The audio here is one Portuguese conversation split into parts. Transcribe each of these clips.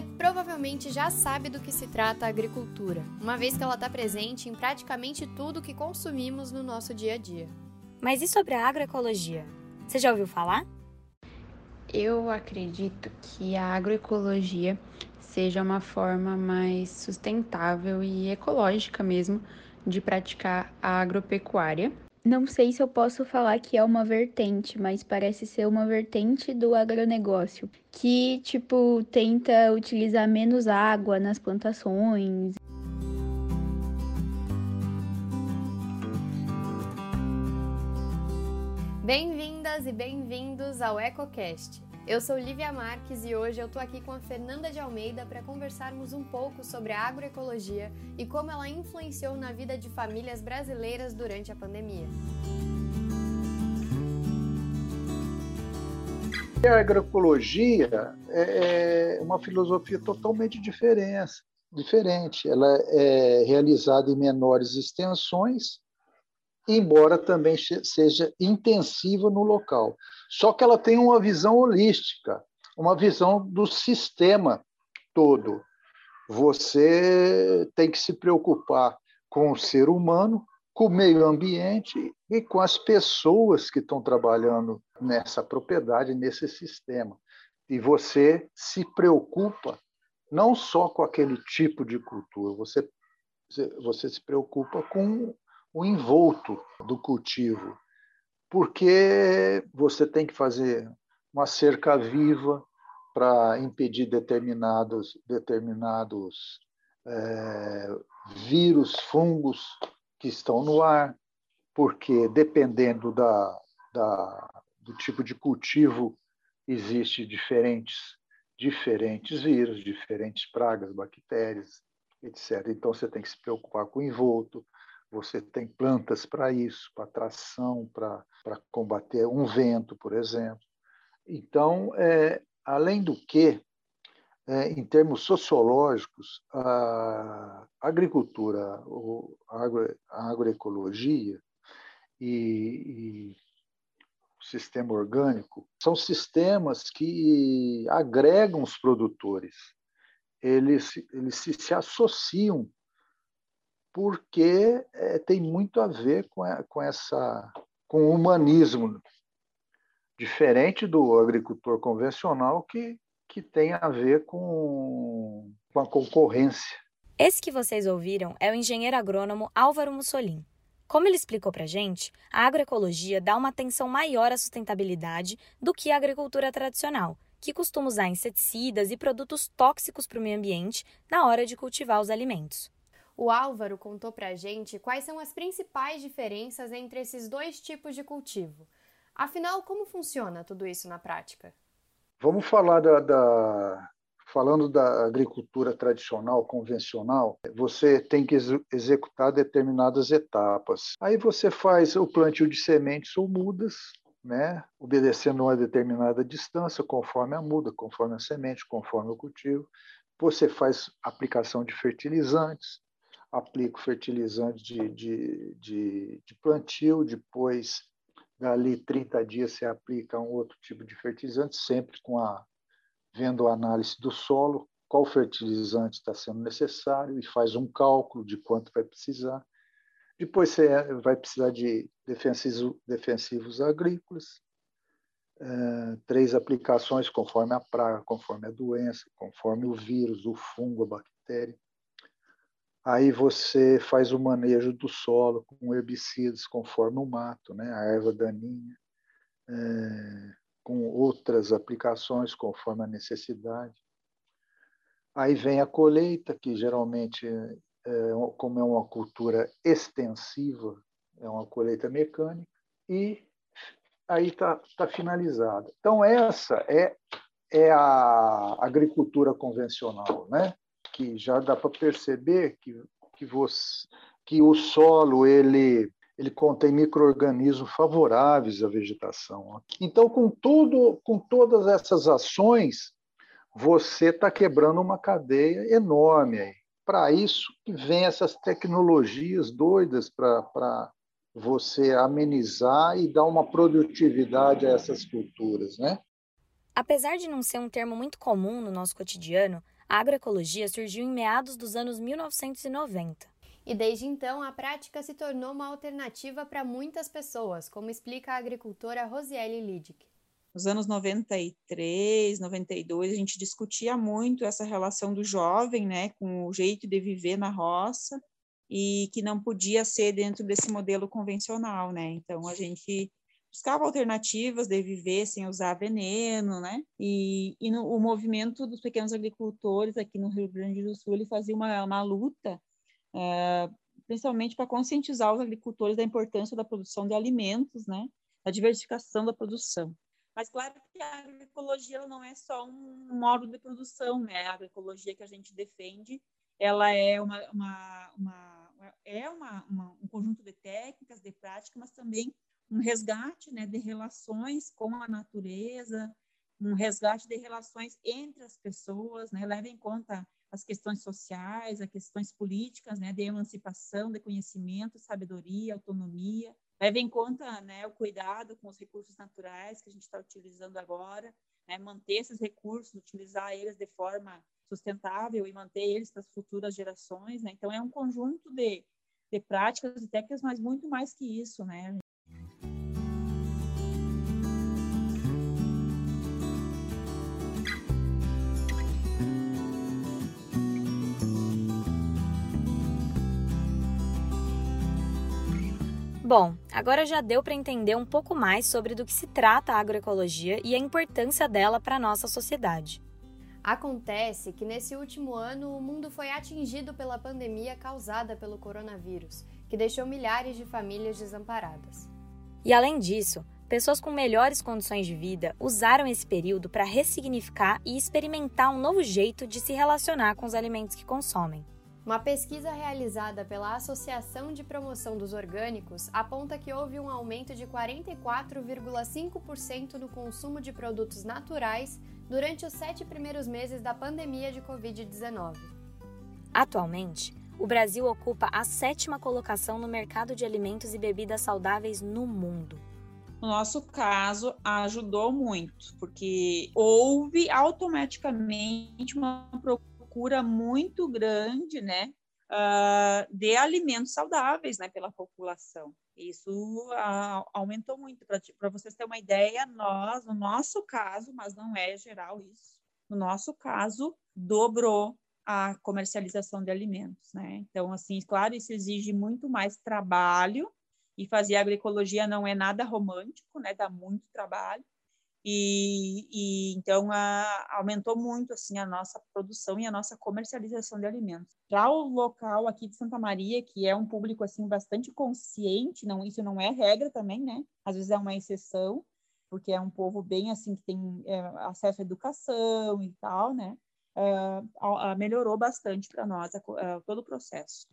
Você provavelmente já sabe do que se trata a agricultura, uma vez que ela está presente em praticamente tudo que consumimos no nosso dia a dia. Mas e sobre a agroecologia? Você já ouviu falar? Eu acredito que a agroecologia seja uma forma mais sustentável e ecológica mesmo de praticar a agropecuária. Não sei se eu posso falar que é uma vertente, mas parece ser uma vertente do agronegócio, que tipo tenta utilizar menos água nas plantações. Bem-vindas e bem-vindos ao EcoCast. Eu sou Lívia Marques e hoje eu tô aqui com a Fernanda de Almeida para conversarmos um pouco sobre a agroecologia e como ela influenciou na vida de famílias brasileiras durante a pandemia. A agroecologia é, é uma filosofia totalmente diferente. Ela é realizada em menores extensões, embora também seja intensiva no local. Só que ela tem uma visão holística, uma visão do sistema todo. Você tem que se preocupar com o ser humano, com o meio ambiente e com as pessoas que estão trabalhando nessa propriedade, nesse sistema. E você se preocupa não só com aquele tipo de cultura, você, você se preocupa com o envolto do cultivo, porque você tem que fazer uma cerca viva para impedir determinados, determinados é, vírus, fungos que estão no ar, porque dependendo da, da, do tipo de cultivo, existe diferentes, diferentes vírus, diferentes pragas, bactérias, etc. Então você tem que se preocupar com o envolto, você tem plantas para isso, para tração, para combater um vento, por exemplo. Então, é, além do que, é, em termos sociológicos, a agricultura, a, agro, a agroecologia e, e o sistema orgânico são sistemas que agregam os produtores. Eles, eles se, se associam porque é, tem muito a ver com, a, com, essa, com o humanismo, diferente do agricultor convencional, que, que tem a ver com, com a concorrência. Esse que vocês ouviram é o engenheiro agrônomo Álvaro Mussolini. Como ele explicou para gente, a agroecologia dá uma atenção maior à sustentabilidade do que a agricultura tradicional, que costuma usar inseticidas e produtos tóxicos para o meio ambiente na hora de cultivar os alimentos. O Álvaro contou para a gente quais são as principais diferenças entre esses dois tipos de cultivo. Afinal, como funciona tudo isso na prática? Vamos falar da, da falando da agricultura tradicional, convencional, você tem que ex executar determinadas etapas. Aí você faz o plantio de sementes ou mudas, né, obedecendo uma determinada distância, conforme a muda, conforme a semente, conforme o cultivo. Você faz aplicação de fertilizantes, aplica o fertilizante de, de, de, de plantio, depois, dali 30 dias, você aplica um outro tipo de fertilizante, sempre com a vendo a análise do solo, qual fertilizante está sendo necessário e faz um cálculo de quanto vai precisar. Depois você vai precisar de defensivos, defensivos agrícolas, é, três aplicações conforme a praga, conforme a doença, conforme o vírus, o fungo, a bactéria. Aí você faz o manejo do solo com herbicidas conforme o mato, né? a erva daninha, é, com outras aplicações conforme a necessidade. Aí vem a colheita, que geralmente, é, como é uma cultura extensiva, é uma colheita mecânica, e aí está tá finalizada. Então, essa é, é a agricultura convencional, né? Que já dá para perceber que, que, você, que o solo ele, ele contém micro-organismos favoráveis à vegetação. Então, com, tudo, com todas essas ações, você está quebrando uma cadeia enorme. Para isso que vem essas tecnologias doidas para você amenizar e dar uma produtividade a essas culturas, né? Apesar de não ser um termo muito comum no nosso cotidiano, a agroecologia surgiu em meados dos anos 1990. E desde então, a prática se tornou uma alternativa para muitas pessoas, como explica a agricultora Rosiele Lidick. Nos anos 93, 92, a gente discutia muito essa relação do jovem, né, com o jeito de viver na roça e que não podia ser dentro desse modelo convencional, né? Então a gente buscava alternativas de viver sem usar veneno, né? E, e no, o movimento dos pequenos agricultores aqui no Rio Grande do Sul ele fazia uma, uma luta, é, principalmente para conscientizar os agricultores da importância da produção de alimentos, né? Da diversificação da produção. Mas claro que a agroecologia não é só um modo de produção, né? A agroecologia que a gente defende, ela é uma, uma, uma é uma, uma, um conjunto de técnicas, de práticas, mas também um resgate né, de relações com a natureza, um resgate de relações entre as pessoas, né, leva em conta as questões sociais, as questões políticas, né, de emancipação, de conhecimento, sabedoria, autonomia, leva em conta né, o cuidado com os recursos naturais que a gente está utilizando agora, né, manter esses recursos, utilizar eles de forma sustentável e manter eles para as futuras gerações, né? Então é um conjunto de, de práticas e técnicas, mas muito mais que isso, né? Bom, agora já deu para entender um pouco mais sobre do que se trata a agroecologia e a importância dela para a nossa sociedade. Acontece que nesse último ano o mundo foi atingido pela pandemia causada pelo coronavírus, que deixou milhares de famílias desamparadas. E além disso, pessoas com melhores condições de vida usaram esse período para ressignificar e experimentar um novo jeito de se relacionar com os alimentos que consomem. Uma pesquisa realizada pela Associação de Promoção dos Orgânicos aponta que houve um aumento de 44,5% no consumo de produtos naturais durante os sete primeiros meses da pandemia de Covid-19. Atualmente, o Brasil ocupa a sétima colocação no mercado de alimentos e bebidas saudáveis no mundo. No nosso caso, ajudou muito, porque houve automaticamente uma procura procura muito grande, né, uh, de alimentos saudáveis, né, pela população. Isso uh, aumentou muito. Para vocês terem uma ideia, nós, no nosso caso, mas não é geral isso, no nosso caso, dobrou a comercialização de alimentos, né? Então, assim, claro, isso exige muito mais trabalho e fazer agroecologia não é nada romântico, né? Dá muito trabalho, e, e então a, aumentou muito assim a nossa produção e a nossa comercialização de alimentos. Já o local aqui de Santa Maria, que é um público assim bastante consciente, não isso não é regra também, né? Às vezes é uma exceção, porque é um povo bem assim que tem é, acesso à educação e tal, né? É, melhorou bastante para nós todo o processo.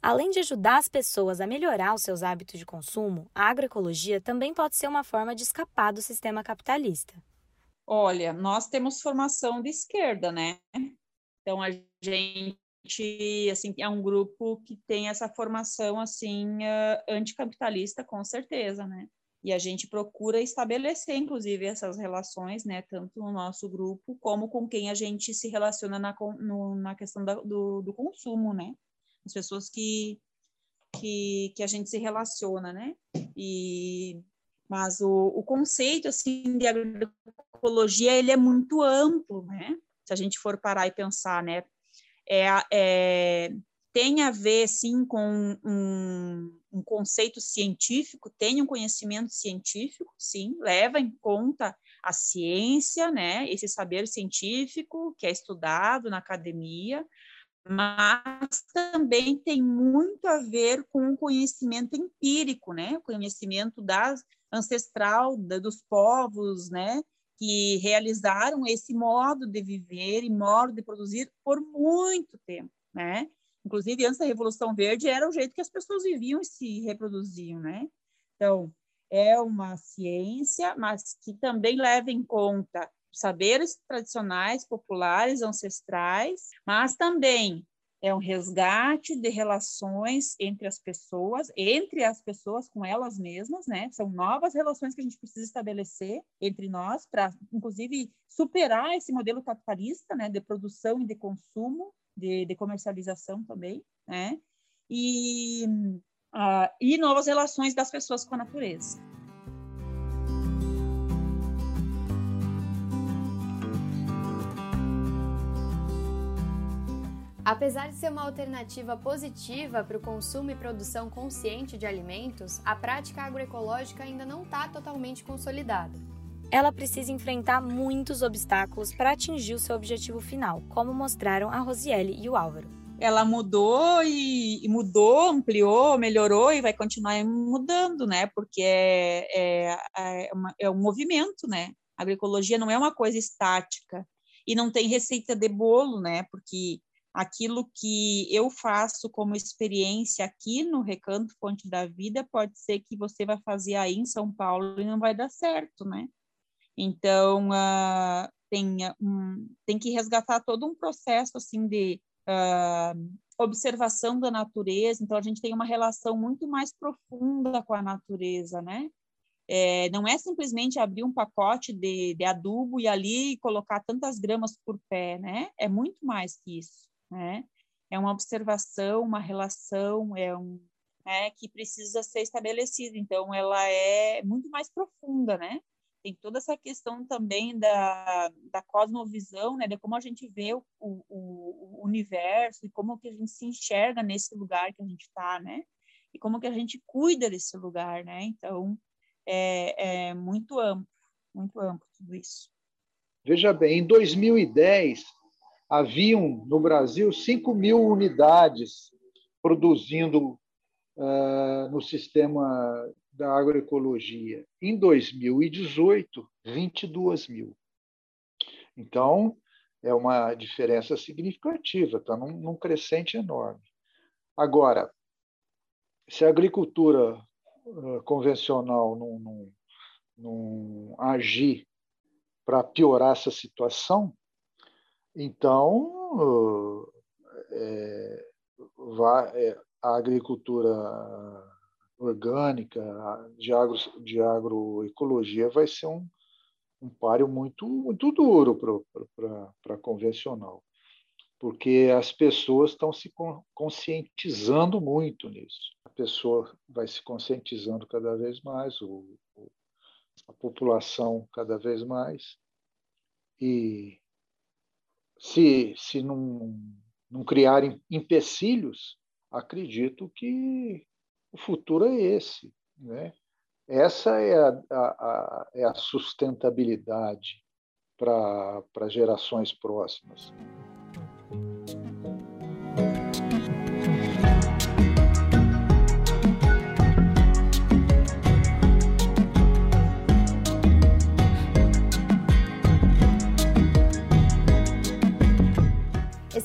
Além de ajudar as pessoas a melhorar os seus hábitos de consumo, a agroecologia também pode ser uma forma de escapar do sistema capitalista. Olha, nós temos formação de esquerda, né? Então a gente, assim, é um grupo que tem essa formação assim anticapitalista, com certeza, né? E a gente procura estabelecer, inclusive, essas relações, né, tanto no nosso grupo como com quem a gente se relaciona na, no, na questão da, do, do consumo, né? As pessoas que, que, que a gente se relaciona, né? E, mas o, o conceito, assim, de agroecologia, ele é muito amplo, né? Se a gente for parar e pensar, né? É, é, tem a ver, sim, com um, um conceito científico, tem um conhecimento científico, sim, leva em conta a ciência, né, esse saber científico que é estudado na academia, mas também tem muito a ver com o conhecimento empírico, né? O conhecimento das ancestral da, dos povos, né? Que realizaram esse modo de viver e modo de produzir por muito tempo, né? Inclusive antes da Revolução Verde era o jeito que as pessoas viviam e se reproduziam, né? Então é uma ciência, mas que também leva em conta saberes tradicionais, populares, ancestrais, mas também é um resgate de relações entre as pessoas, entre as pessoas com elas mesmas, né? São novas relações que a gente precisa estabelecer entre nós para, inclusive, superar esse modelo capitalista, né? De produção e de consumo, de, de comercialização também, né? E, uh, e novas relações das pessoas com a natureza. Apesar de ser uma alternativa positiva para o consumo e produção consciente de alimentos, a prática agroecológica ainda não está totalmente consolidada. Ela precisa enfrentar muitos obstáculos para atingir o seu objetivo final, como mostraram a Rosiele e o Álvaro. Ela mudou e, e mudou, ampliou, melhorou e vai continuar mudando, né? Porque é, é, é, uma, é um movimento, né? A agroecologia não é uma coisa estática e não tem receita de bolo, né? Porque aquilo que eu faço como experiência aqui no Recanto Fonte da Vida pode ser que você vai fazer aí em São Paulo e não vai dar certo, né? Então, uh, tem, um, tem que resgatar todo um processo, assim, de uh, observação da natureza. Então, a gente tem uma relação muito mais profunda com a natureza, né? É, não é simplesmente abrir um pacote de, de adubo e ali colocar tantas gramas por pé, né? É muito mais que isso né? É uma observação, uma relação, é um é, que precisa ser estabelecida. Então, ela é muito mais profunda, né? Tem toda essa questão também da, da cosmovisão, né? De como a gente vê o, o, o universo e como que a gente se enxerga nesse lugar que a gente está, né? E como que a gente cuida desse lugar, né? Então, é, é muito amplo, muito amplo tudo isso. Veja bem, em 2010, haviam no Brasil 5 mil unidades produzindo uh, no sistema da agroecologia. Em 2018, 22 mil. Então, é uma diferença significativa, está num, num crescente enorme. Agora, se a agricultura uh, convencional não, não, não agir para piorar essa situação, então, é, vai, é, a agricultura orgânica, de, agro, de agroecologia, vai ser um, um páreo muito, muito duro para a convencional, porque as pessoas estão se conscientizando muito nisso. A pessoa vai se conscientizando cada vez mais, o, a população cada vez mais, e se, se não, não criarem empecilhos, acredito que o futuro é esse. Né? Essa é a, a, a é a sustentabilidade para gerações próximas.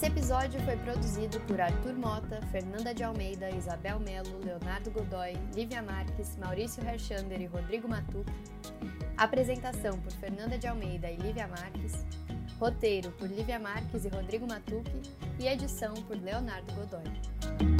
Episódio foi produzido por Arthur Mota, Fernanda de Almeida, Isabel Melo, Leonardo Godoy, Lívia Marques, Maurício Herchander e Rodrigo Matuc. Apresentação por Fernanda de Almeida e Lívia Marques. Roteiro por Lívia Marques e Rodrigo Matuc. E edição por Leonardo Godoy.